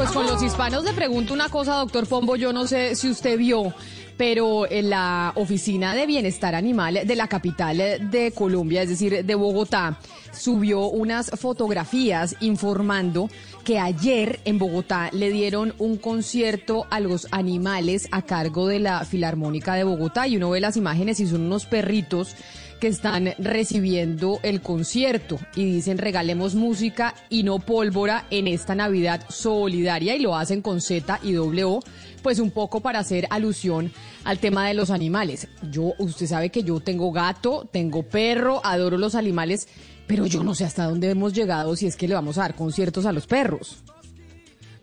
Pues con los hispanos le pregunto una cosa, doctor Pombo, yo no sé si usted vio, pero en la Oficina de Bienestar Animal de la capital de Colombia, es decir, de Bogotá, subió unas fotografías informando que ayer en Bogotá le dieron un concierto a los animales a cargo de la Filarmónica de Bogotá. Y uno ve las imágenes y son unos perritos que están recibiendo el concierto y dicen regalemos música y no pólvora en esta Navidad solidaria y lo hacen con Z y W, pues un poco para hacer alusión al tema de los animales. Yo, usted sabe que yo tengo gato, tengo perro, adoro los animales, pero yo no sé hasta dónde hemos llegado si es que le vamos a dar conciertos a los perros.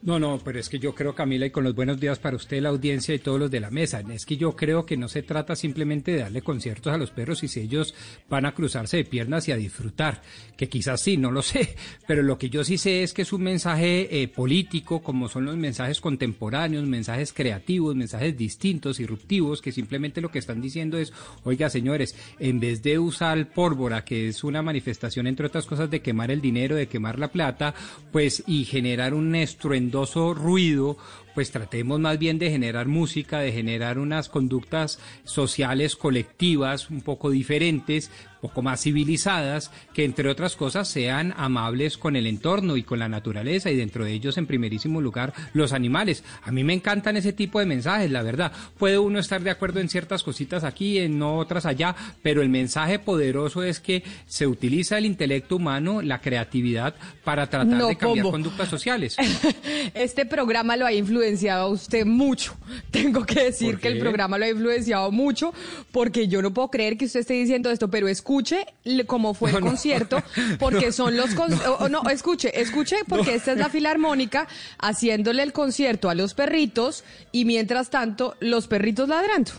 No, no, pero es que yo creo, Camila, y con los buenos días para usted, la audiencia y todos los de la mesa, es que yo creo que no se trata simplemente de darle conciertos a los perros y si ellos van a cruzarse de piernas y a disfrutar, que quizás sí, no lo sé, pero lo que yo sí sé es que es un mensaje eh, político, como son los mensajes contemporáneos, mensajes creativos, mensajes distintos, irruptivos, que simplemente lo que están diciendo es, oiga, señores, en vez de usar pólvora, que es una manifestación, entre otras cosas, de quemar el dinero, de quemar la plata, pues, y generar un estruendo ruido, pues tratemos más bien de generar música, de generar unas conductas sociales colectivas un poco diferentes, un poco más civilizadas, que entre otras cosas sean amables con el entorno y con la naturaleza y dentro de ellos en primerísimo lugar los animales. A mí me encantan ese tipo de mensajes, la verdad. Puede uno estar de acuerdo en ciertas cositas aquí, en otras allá, pero el mensaje poderoso es que se utiliza el intelecto humano, la creatividad para tratar de cambiar conductas sociales. este programa lo ha influenciado a usted mucho. Tengo que decir que el programa lo ha influenciado mucho porque yo no puedo creer que usted esté diciendo esto, pero escuche cómo fue el concierto, porque son los... no, escuche, escuche, porque esta es la filarmónica haciéndole el concierto a los perritos y mientras tanto los perritos ladrando.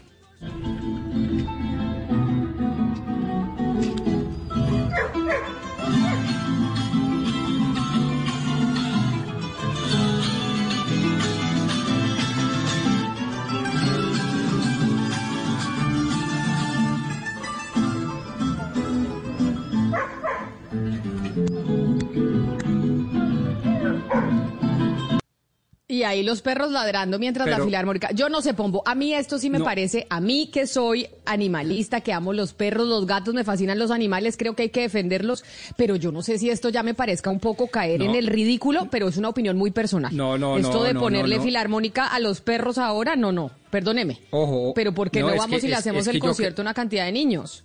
Y ahí los perros ladrando mientras la filarmónica. Yo no sé, Pombo. A mí esto sí me parece, a mí que soy animalista, que amo los perros, los gatos, me fascinan los animales, creo que hay que defenderlos, pero yo no sé si esto ya me parezca un poco caer en el ridículo, pero es una opinión muy personal. No, no, Esto de ponerle filarmónica a los perros ahora, no, no. Perdóneme. Ojo. Pero ¿por qué no, vamos y le hacemos el concierto a una cantidad de niños?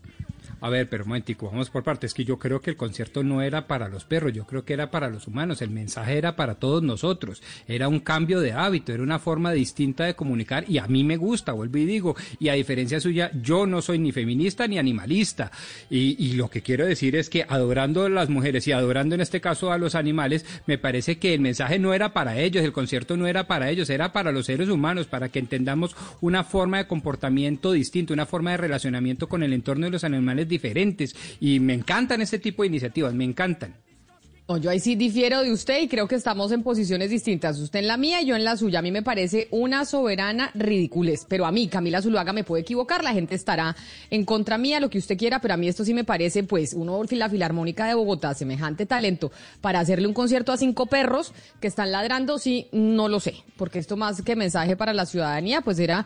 A ver, pero momentico, vamos por partes. Es que yo creo que el concierto no era para los perros, yo creo que era para los humanos. El mensaje era para todos nosotros. Era un cambio de hábito, era una forma distinta de comunicar y a mí me gusta, vuelvo y digo. Y a diferencia suya, yo no soy ni feminista ni animalista. Y, y lo que quiero decir es que adorando a las mujeres y adorando en este caso a los animales, me parece que el mensaje no era para ellos, el concierto no era para ellos, era para los seres humanos, para que entendamos una forma de comportamiento distinto, una forma de relacionamiento con el entorno de los animales diferentes y me encantan este tipo de iniciativas, me encantan yo ahí sí difiero de usted y creo que estamos en posiciones distintas. Usted en la mía y yo en la suya. A mí me parece una soberana ridiculez. Pero a mí, Camila Zuluaga, me puede equivocar. La gente estará en contra mía, lo que usted quiera. Pero a mí esto sí me parece, pues, uno, la Filarmónica de Bogotá, semejante talento para hacerle un concierto a cinco perros que están ladrando, sí, no lo sé. Porque esto más que mensaje para la ciudadanía, pues era